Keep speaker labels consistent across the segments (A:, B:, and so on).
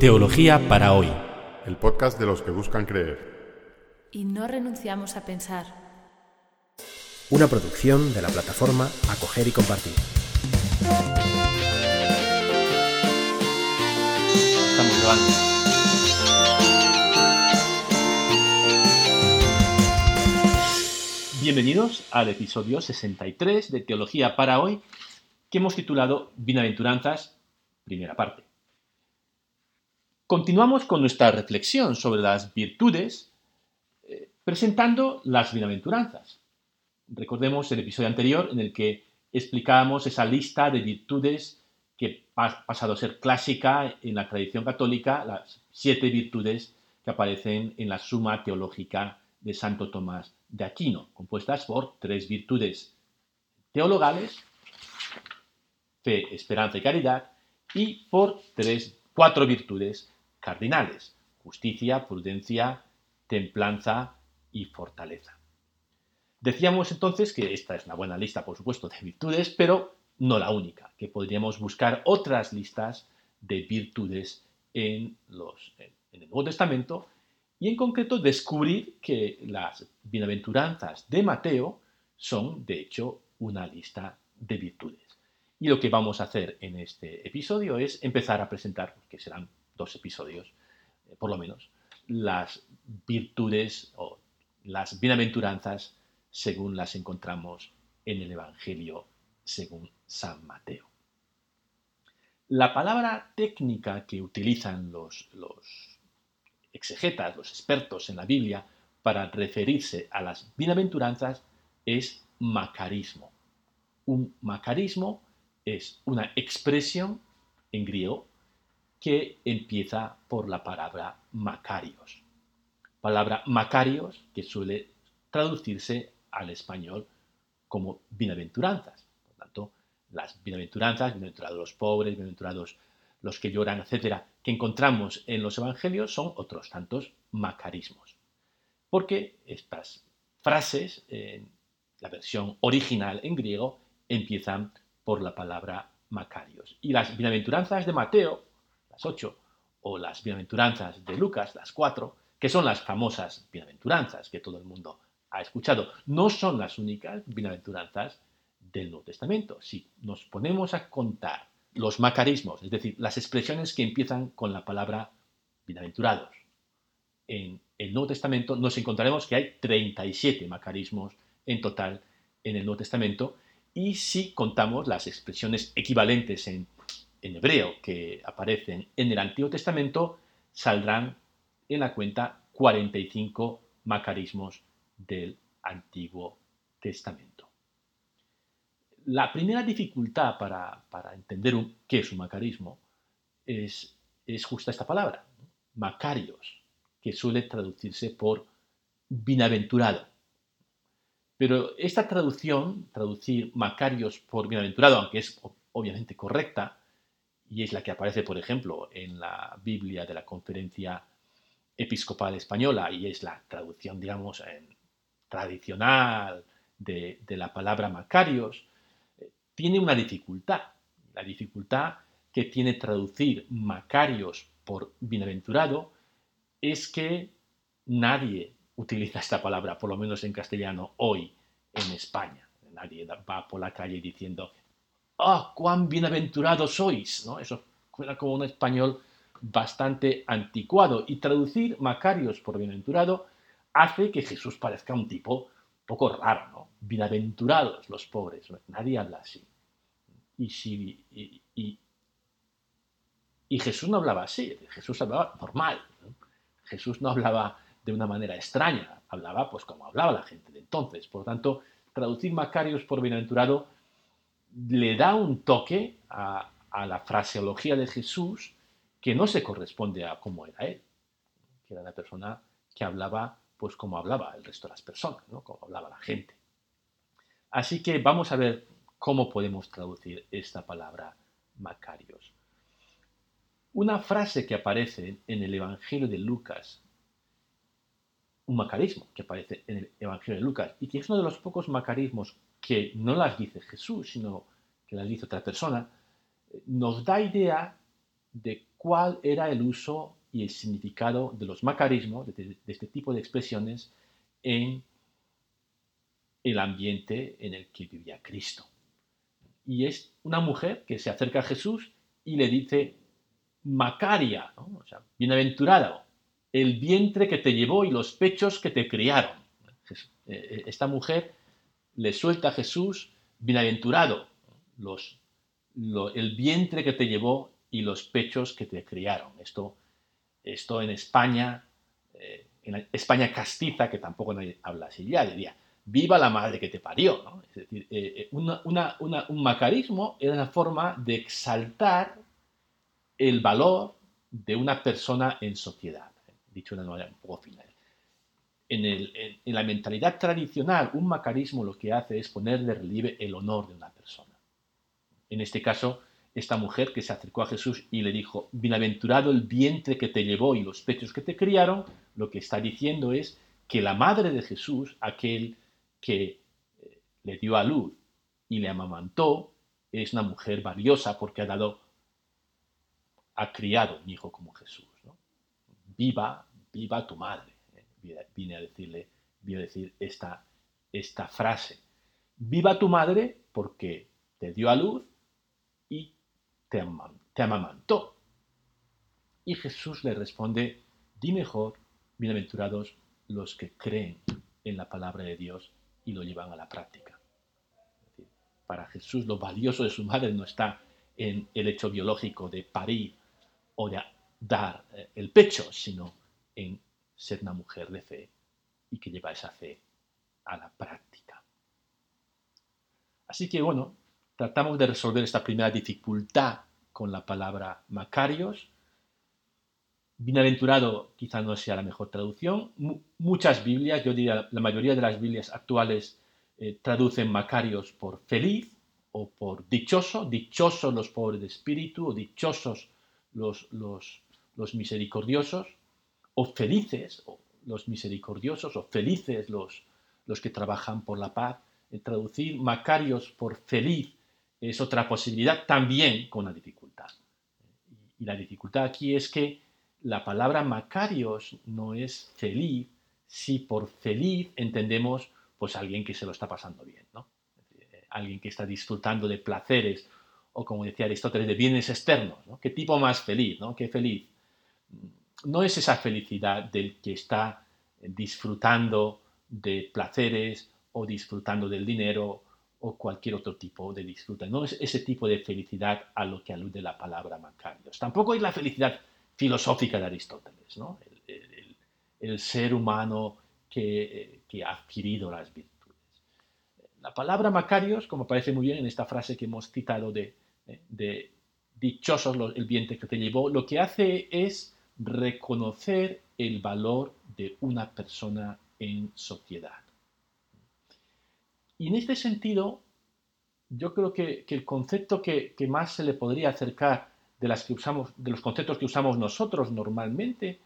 A: Teología para hoy.
B: El podcast de los que buscan creer.
C: Y no renunciamos a pensar.
D: Una producción de la plataforma Acoger y Compartir.
A: Estamos grabando. Bienvenidos al episodio 63 de Teología para hoy, que hemos titulado Bienaventuranzas, primera parte. Continuamos con nuestra reflexión sobre las virtudes, eh, presentando las bienaventuranzas. Recordemos el episodio anterior en el que explicábamos esa lista de virtudes que ha pasado a ser clásica en la tradición católica, las siete virtudes que aparecen en la Suma Teológica de Santo Tomás de Aquino, compuestas por tres virtudes teologales, fe, esperanza y caridad, y por tres, cuatro virtudes cardinales, justicia, prudencia, templanza y fortaleza. Decíamos entonces que esta es una buena lista, por supuesto, de virtudes, pero no la única, que podríamos buscar otras listas de virtudes en, los, en el Nuevo Testamento y en concreto descubrir que las bienaventuranzas de Mateo son, de hecho, una lista de virtudes. Y lo que vamos a hacer en este episodio es empezar a presentar, que serán dos episodios, eh, por lo menos, las virtudes o las bienaventuranzas según las encontramos en el Evangelio según San Mateo. La palabra técnica que utilizan los, los exegetas, los expertos en la Biblia, para referirse a las bienaventuranzas es macarismo. Un macarismo es una expresión en griego que empieza por la palabra Macarios. Palabra Macarios que suele traducirse al español como bienaventuranzas. Por tanto, las bienaventuranzas, bienaventurados los pobres, bienaventurados los que lloran, etcétera, que encontramos en los evangelios son otros tantos macarismos. Porque estas frases, en la versión original en griego, empiezan por la palabra Macarios. Y las bienaventuranzas de Mateo, o las bienaventuranzas de Lucas, las cuatro, que son las famosas bienaventuranzas que todo el mundo ha escuchado. No son las únicas bienaventuranzas del Nuevo Testamento. Si nos ponemos a contar los macarismos, es decir, las expresiones que empiezan con la palabra bienaventurados, en el Nuevo Testamento nos encontraremos que hay 37 macarismos en total en el Nuevo Testamento y si contamos las expresiones equivalentes en en hebreo que aparecen en el Antiguo Testamento, saldrán en la cuenta 45 macarismos del Antiguo Testamento. La primera dificultad para, entender qué es un macarismo es, es justa esta palabra, macarios, que suele traducirse por bienaventurado. Pero esta traducción, traducir macarios por bienaventurado, aunque es obviamente correcta, y es la que aparece, por ejemplo, en la Biblia de la Conferencia Episcopal Española, y es la traducción, digamos, tradicional de, la palabra Macarios, eh, tiene una dificultad. La dificultad que tiene traducir Macarios por bienaventurado es que nadie utiliza esta palabra, por lo menos en castellano, hoy en España. Nadie va por la calle diciendo ¡Ah, cuán bienaventurados sois! ¿no? Eso suena como un español bastante anticuado. Y traducir Macarios por bienaventurado hace que Jesús parezca un tipo poco raro, ¿no? Bienaventurados los pobres. Nadie habla así. Y, si, y, Jesús no hablaba así, Jesús hablaba normal. Jesús no hablaba de una manera extraña, hablaba pues como hablaba la gente de entonces. Por lo tanto, traducir Macarios por bienaventurado le da un toque a, la fraseología de Jesús que no se corresponde a cómo era él, que era una persona que hablaba pues como hablaba el resto de las personas, ¿no? como hablaba la gente. Así que vamos a ver cómo podemos traducir esta palabra Macarios. Una frase que aparece en el Evangelio de Lucas, un macarismo que aparece en el Evangelio de Lucas y que es uno de los pocos macarismos que no las dice Jesús, sino que las dice otra persona, nos da idea de cuál era el uso y el significado de los macarismos, de, este tipo de expresiones, en el ambiente en el que vivía Cristo. Y es una mujer que se acerca a Jesús y le dice, Macaria, bienaventurado, el vientre que te llevó y los pechos que te criaron. Eh, eh, esta mujer le suelta a Jesús, bienaventurado, los, el vientre que te llevó y los pechos que te criaron. Esto, esto en España, eh, en España castiza, que tampoco nadie habla así ya, diría, viva la madre que te parió. Es decir, un macarismo era una forma de exaltar el valor de una persona en sociedad dicho de una manera un poco final. En, la mentalidad tradicional, un macarismo lo que hace es poner de relieve el honor de una persona. En este caso, esta mujer que se acercó a Jesús y le dijo, bienaventurado el vientre que te llevó y los pechos que te criaron, lo que está diciendo es que la madre de Jesús, aquel que eh, le dio a luz y le amamantó, es una mujer valiosa porque ha dado, ha criado un hijo como Jesús. Viva viva tu madre. Vine a decirle, vine a decir esta, esta frase. Viva tu madre porque te dio a luz y te, te amamantó. Y Jesús le responde, di mejor, bienaventurados los que creen en la palabra de Dios y lo llevan a la práctica. Para Jesús lo valioso de su madre no está en el hecho biológico de parir o de dar eh, el pecho, sino en ser una mujer de fe y que lleva esa fe a la práctica. Así que bueno, tratamos de resolver esta primera dificultad con la palabra Macarios. Bienaventurado quizá no sea la mejor traducción. muchas Biblias, yo diría la mayoría de las Biblias actuales eh, traducen Macarios por feliz o por dichoso, dichosos los pobres de espíritu o dichosos los, los, los misericordiosos o felices los misericordiosos, o felices los, los que trabajan por la paz. traducir Macarios por feliz es otra posibilidad, también con una dificultad. Y la dificultad aquí es que la palabra Macarios no es feliz si por feliz entendemos pues alguien que se lo está pasando bien, ¿no? alguien que está disfrutando de placeres o como decía Aristóteles de bienes externos, ¿no? ¿Qué tipo más feliz, ¿no? ¿Qué feliz? No es esa felicidad del que está disfrutando de placeres o disfrutando del dinero o cualquier otro tipo de disfruta. No es ese tipo de felicidad a lo que alude la palabra Macarios. Tampoco es la felicidad filosófica de Aristóteles, ¿no? el, ser humano que, ha adquirido las virtudes. La palabra Macarios, como parece muy bien en esta frase que hemos citado de, de dichosos el vientre que te llevó, lo que hace es reconocer el valor de una persona en sociedad. Y en este sentido, yo creo que, el concepto que, más se le podría acercar de, las que usamos, de los conceptos que usamos nosotros normalmente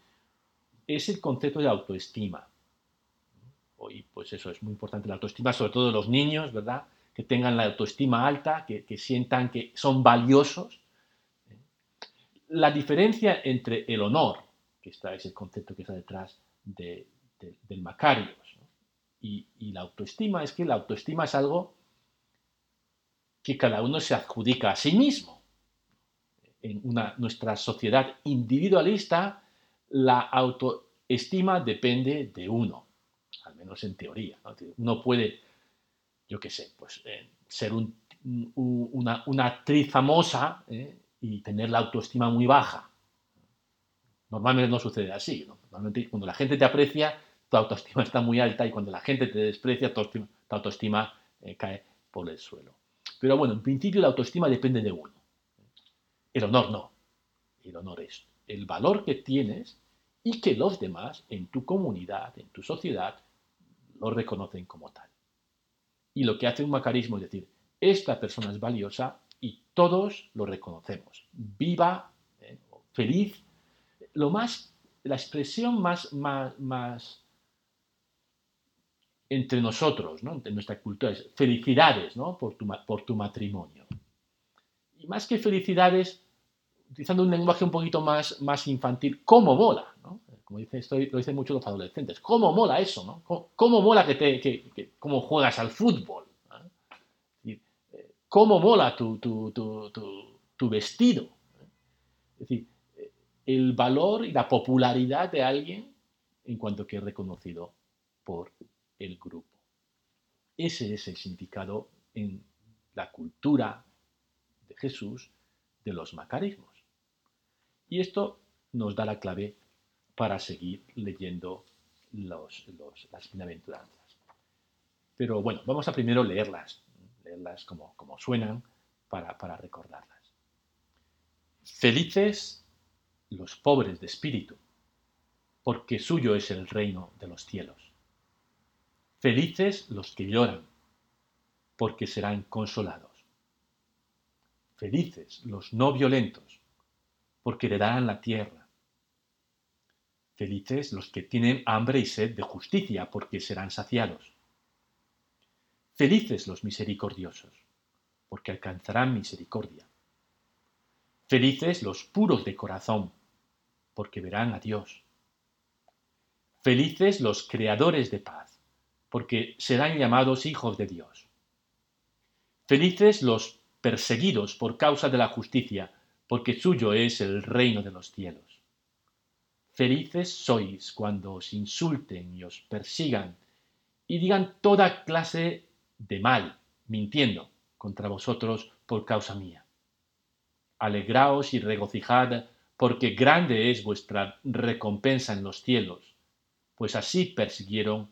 A: es el concepto de autoestima. Hoy, pues eso es muy importante, la autoestima, sobre todo de los niños, ¿verdad? Que tengan la autoestima alta, que, que sientan que son valiosos la diferencia entre el honor, que está, es el concepto que está detrás del Macarios, y, la autoestima, es que la autoestima es algo que cada uno se adjudica a sí mismo. En nuestra sociedad individualista, la autoestima depende de uno, al menos en teoría. Uno puede, yo qué sé, pues eh, ser una, actriz famosa, ¿eh? Y tener la autoestima muy baja. Normalmente no sucede así. Normalmente cuando la gente te aprecia, tu autoestima está muy alta y cuando la gente te desprecia, tu autoestima, eh, cae por el suelo. Pero bueno, en principio la autoestima depende de uno. El honor no. El honor es el valor que tienes y que los demás en tu comunidad, en tu sociedad, lo reconocen como tal. Y lo que hace un macarismo es decir, esta persona es valiosa todos lo reconocemos. Viva, eh, feliz. Lo más, la expresión más, más, más entre nosotros, ¿no? entre nuestra cultura, es felicidades ¿no? por, tu, por tu matrimonio. Y más que felicidades, utilizando un lenguaje un poquito más, más infantil, ¿cómo mola? Como dice, esto lo dicen muchos los adolescentes. ¿Cómo mola eso? ¿no? ¿Cómo, mola que te, que, cómo juegas al fútbol? ¿Cómo mola tu, tu, tu, tu vestido? Es decir, el valor y la popularidad de alguien en cuanto que es reconocido por el grupo. Ese es el significado en la cultura de Jesús de los macarismos. Y esto nos da la clave para seguir leyendo las bienaventuranzas. Pero bueno, vamos a primero leerlas, leerlas como, como suenan para, para recordarlas. Felices los pobres de espíritu, porque suyo es el reino de los cielos. Felices los que lloran, porque serán consolados. Felices los no violentos, porque heredarán la tierra. Felices los que tienen hambre y sed de justicia, porque serán saciados. Felices los misericordiosos, porque alcanzarán misericordia. Felices los puros de corazón, porque verán a Dios. Felices los creadores de paz, porque serán llamados hijos de Dios. Felices los perseguidos por causa de la justicia, porque suyo es el reino de los cielos. Felices sois cuando os insulten y os persigan y digan toda clase de mal, mintiendo contra vosotros por causa mía. Alegraos y regocijad, porque grande es vuestra recompensa en los cielos pues así persiguieron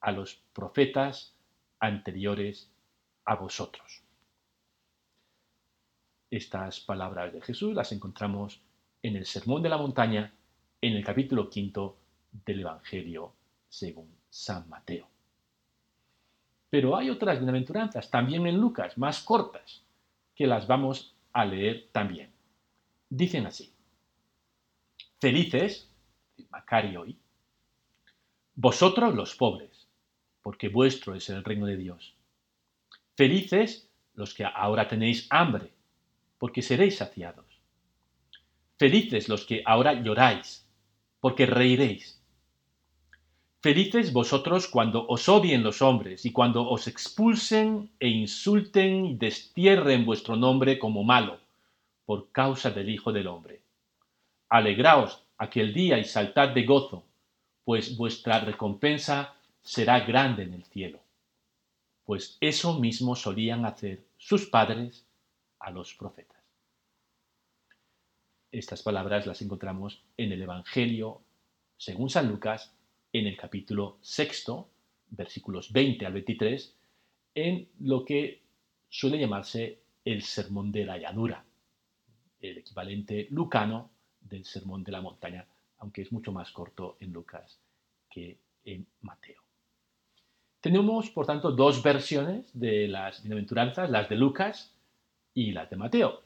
A: a los profetas anteriores a vosotros. Estas palabras de Jesús las encontramos en el Sermón de la Montaña, en el capítulo quinto del Evangelio según San Mateo. Pero hay otras bienaventuranzas, también en Lucas, más cortas, que las vamos a leer también. Dicen así, felices, Macario hoy, vosotros los pobres, porque vuestro es el reino de Dios. Felices los que ahora tenéis hambre, porque seréis saciados. Felices los que ahora lloráis, porque reiréis. Felices vosotros cuando os odien los hombres y cuando os expulsen e insulten y destierren vuestro nombre como malo, por causa del Hijo del Hombre. Alegraos aquel día y saltad de gozo, pues vuestra recompensa será grande en el cielo. Pues eso mismo solían hacer sus padres a los profetas. Estas palabras las encontramos en el Evangelio, según San Lucas, en el capítulo sexto, versículos 20 al 23, en lo que suele llamarse el Sermón de la Llanura, el equivalente lucano del Sermón de la Montaña aunque es mucho más corto en Lucas que en Mateo. Tenemos, por tanto, dos versiones de las bienaventuranzas, las de Lucas y las de Mateo,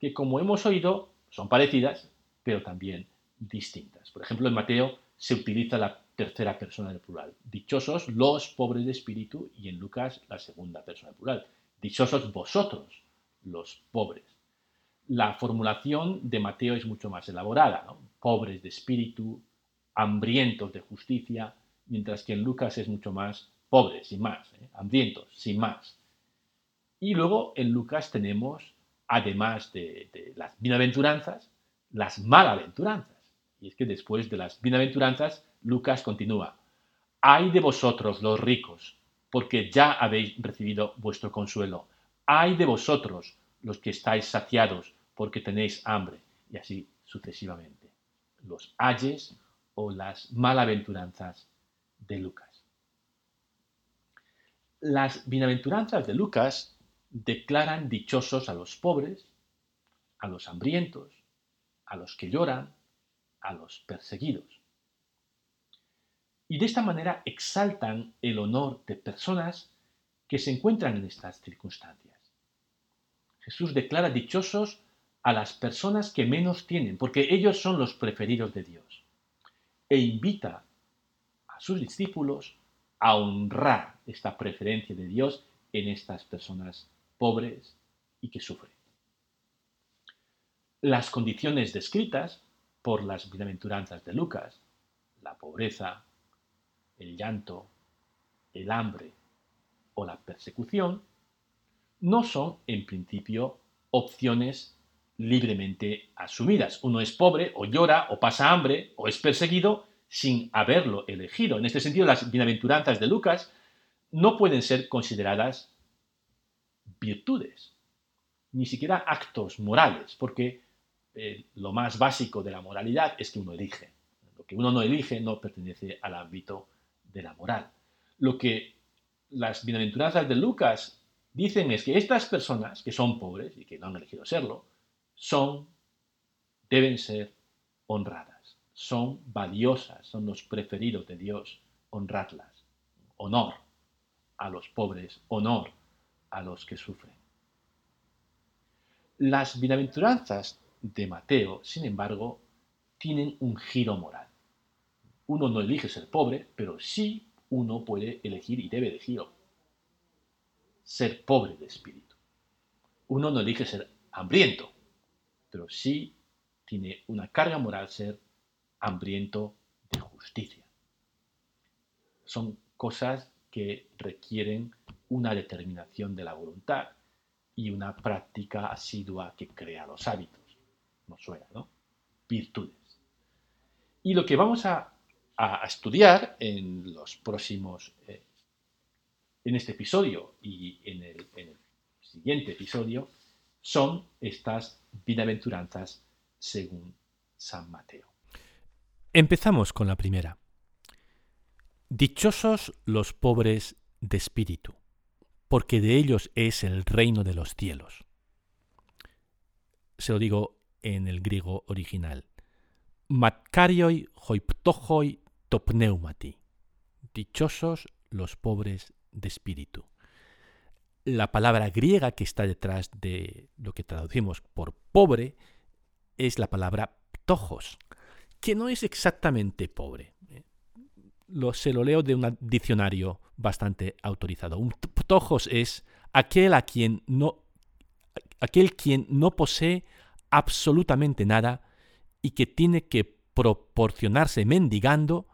A: que como hemos oído son parecidas, pero también distintas. Por ejemplo, en Mateo se utiliza la tercera persona del plural. Dichosos los pobres de espíritu y en Lucas la segunda persona del plural. Dichosos vosotros los pobres. La formulación de Mateo es mucho más elaborada. Pobres de espíritu, hambrientos de justicia, mientras que en Lucas es mucho más pobres, sin más, ¿eh? hambrientos, sin más. Y luego en Lucas tenemos, además de, de las bienaventuranzas, las malaventuranzas. Y es que después de las bienaventuranzas, Lucas continúa, ay de vosotros los ricos, porque ya habéis recibido vuestro consuelo. Ay de vosotros los que estáis saciados, porque tenéis hambre, y así sucesivamente. Los ayes o las malaventuranzas de Lucas. Las bienaventuranzas de Lucas declaran dichosos a los pobres, a los hambrientos, a los que lloran, a los perseguidos. Y de esta manera exaltan el honor de personas que se encuentran en estas circunstancias. Jesús declara dichosos a las personas que menos tienen, porque ellos son los preferidos de Dios. E invita a sus discípulos a honrar esta preferencia de Dios en estas personas pobres y que sufren.
E: las condiciones descritas por las bienaventuranzas de Lucas, la pobreza, el llanto, el hambre o la persecución, no son en principio opciones libremente asumidas. Uno es pobre o llora o pasa hambre o es perseguido sin haberlo elegido. En este sentido, las bienaventuranzas de Lucas no pueden ser consideradas virtudes, ni siquiera actos morales, porque eh, lo más básico de la moralidad es que uno elige. Lo que uno no elige no pertenece al ámbito de la moral. Lo que las bienaventuranzas de Lucas dicen es que estas personas, que son pobres y que no han elegido serlo, son, deben ser honradas, son valiosas, son los preferidos de Dios, honradlas. Honor a los pobres, honor a los que sufren. Las bienaventuranzas de Mateo, sin embargo, tienen un giro moral. Uno no elige ser pobre, pero sí uno puede elegir y debe elegir ser pobre de espíritu. Uno no elige ser hambriento, pero sí tiene una carga moral ser hambriento de justicia. Son cosas que requieren una determinación de la voluntad y una práctica asidua que crea los hábitos. No suena, ¿no? Virtudes. Y lo que vamos a, estudiar en los próximos, eh, en este episodio y en el, en el siguiente episodio, son estas bienaventuranzas según San Mateo.
A: Empezamos con la primera. Dichosos los pobres de espíritu, porque de ellos es el reino de los cielos. Se lo digo en el griego original. Matkarioi hoiptohoi topneumati. Dichosos los pobres de espíritu. La palabra griega que está detrás de lo que traducimos por pobre es la palabra ptojos, que no es exactamente pobre. Lo, se lo leo de un diccionario bastante autorizado. Un ptojos es aquel a quien no aquel quien no posee absolutamente nada y que tiene que proporcionarse mendigando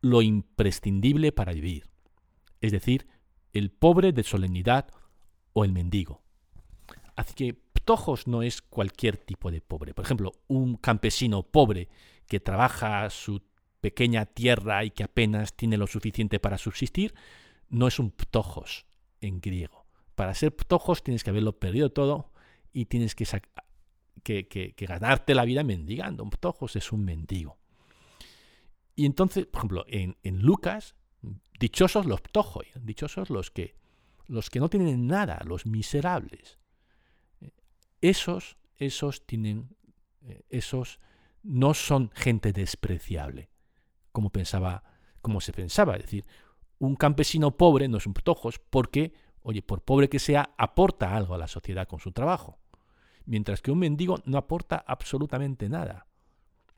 A: lo imprescindible para vivir, es decir, el pobre de solemnidad o el mendigo. Así que ptojos no es cualquier tipo de pobre. Por ejemplo, un campesino pobre que trabaja su pequeña tierra y que apenas tiene lo suficiente para subsistir, no es un ptojos en griego. Para ser ptojos tienes que haberlo perdido todo y tienes que, que, ganarte la vida mendigando. Un ptojos es un mendigo. Y entonces, por ejemplo, en, Lucas, dichosos los ptojos, dichosos los que los que no tienen nada, los miserables. Esos, esos tienen, eh, esos no son gente despreciable, como pensaba, como se pensaba. Es decir, un campesino pobre no es un protojos porque, oye, por pobre que sea, aporta algo a la sociedad con su trabajo. Mientras que un mendigo no aporta absolutamente nada.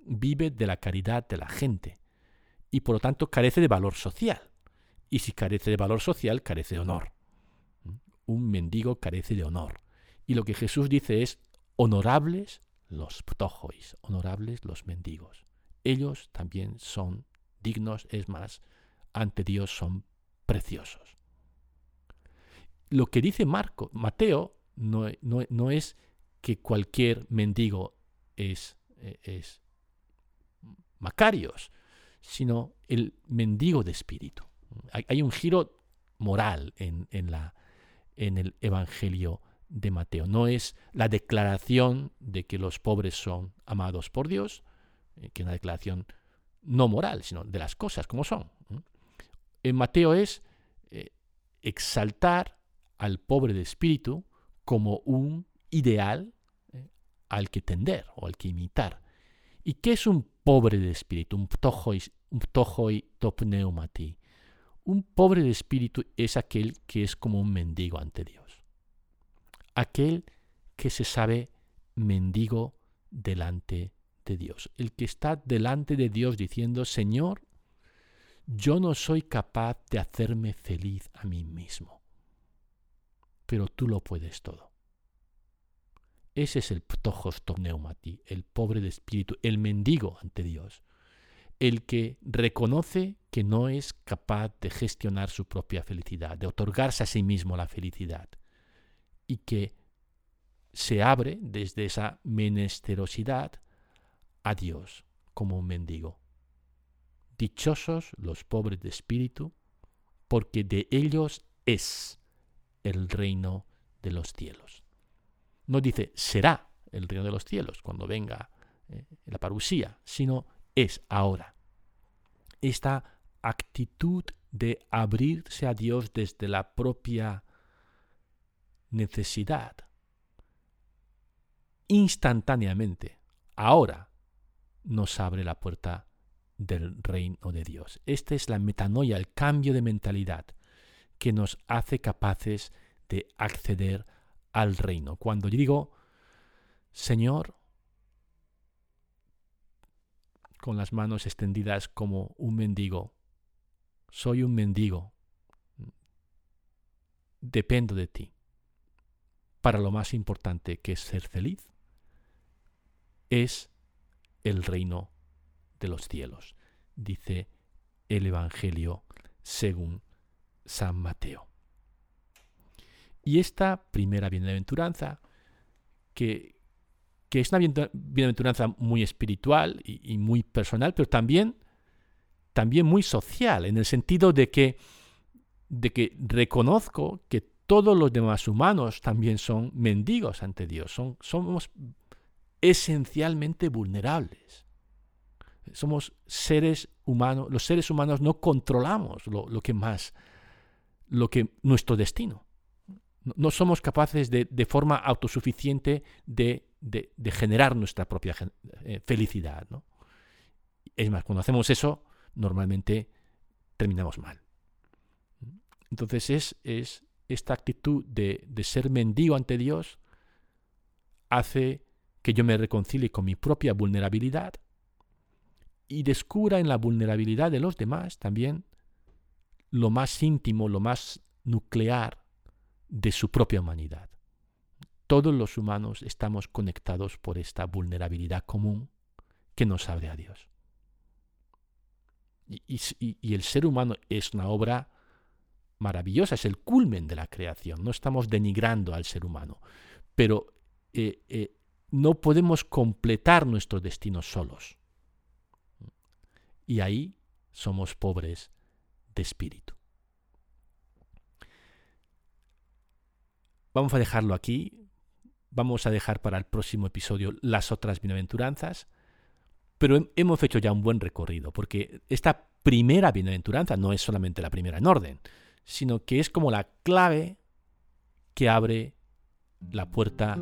A: Vive de la caridad de la gente y por lo tanto carece de valor social. Y si carece de valor social, carece de honor un mendigo carece de honor. Y lo que Jesús dice es, honorables los ptojois, honorables los mendigos. Ellos también son dignos, es más, ante Dios son preciosos. Lo que dice Marco, Mateo, no, no, es que cualquier mendigo es, eh, es Macarios, sino el mendigo de espíritu. Hay, un giro moral en, en, la, en el Evangelio de Mateo. No es la declaración de que los pobres son amados por Dios, eh, que es una declaración no moral, sino de las cosas como son. En Mateo es eh, exaltar al pobre de espíritu como un ideal eh, al que tender o al que imitar. ¿Y qué es un pobre de espíritu? Un ptojoi, un topneumati. Un pobre de espíritu es aquel que es como un mendigo ante Dios. Aquel que se sabe mendigo delante de Dios. El que está delante de Dios diciendo, Señor, yo no soy capaz de hacerme feliz a mí mismo, pero tú lo puedes todo. Ese es el ptojos el pobre de espíritu, el mendigo ante Dios, el que reconoce que no es capaz de gestionar su propia felicidad, de otorgarse a sí mismo la felicidad, y que se abre desde esa menesterosidad a Dios como un mendigo. Dichosos los pobres de espíritu, porque de ellos es el reino de los cielos. No dice será el reino de los cielos cuando venga eh, la parusía, sino es ahora. Esta actitud de abrirse a Dios desde la propia necesidad, instantáneamente, ahora, nos abre la puerta del reino de Dios. Esta es la metanoia, el cambio de mentalidad que nos hace capaces de acceder al reino. Cuando yo digo, Señor, con las manos extendidas como un mendigo, soy un mendigo, dependo de ti, para lo más importante que es ser feliz, es el reino de los cielos, dice el Evangelio según San Mateo. Y esta primera bienaventuranza, que, que es una bienaventuranza muy espiritual y, muy personal, pero también, también muy social, en el sentido de que, de que reconozco que todos los demás humanos también son mendigos ante Dios, son, somos esencialmente vulnerables. Somos seres humanos, los seres humanos no controlamos lo que más, lo que nuestro destino. No somos capaces de, de forma autosuficiente de, de, generar nuestra propia eh, felicidad. ¿no? Es más, cuando hacemos eso, normalmente terminamos mal. Entonces es, es esta actitud de, de ser mendigo ante Dios hace que yo me reconcilie con mi propia vulnerabilidad y descubra en la vulnerabilidad de los demás también lo más íntimo, lo más nuclear de su propia humanidad. Todos los humanos estamos conectados por esta vulnerabilidad común que nos abre a Dios. Y, el ser humano es una obra maravillosa, es el culmen de la creación. No estamos denigrando al ser humano, pero eh, eh, no podemos completar nuestro destino solos. Y ahí somos pobres de espíritu. Vamos a dejarlo aquí. Vamos a dejar para el próximo episodio las otras bienaventuranzas. Pero hemos hecho ya un buen recorrido, porque esta primera bienaventuranza no es solamente la primera en orden, sino que es como la clave que abre la puerta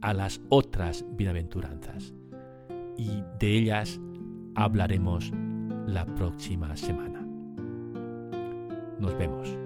A: a las otras bienaventuranzas. Y de ellas hablaremos la próxima semana. Nos vemos.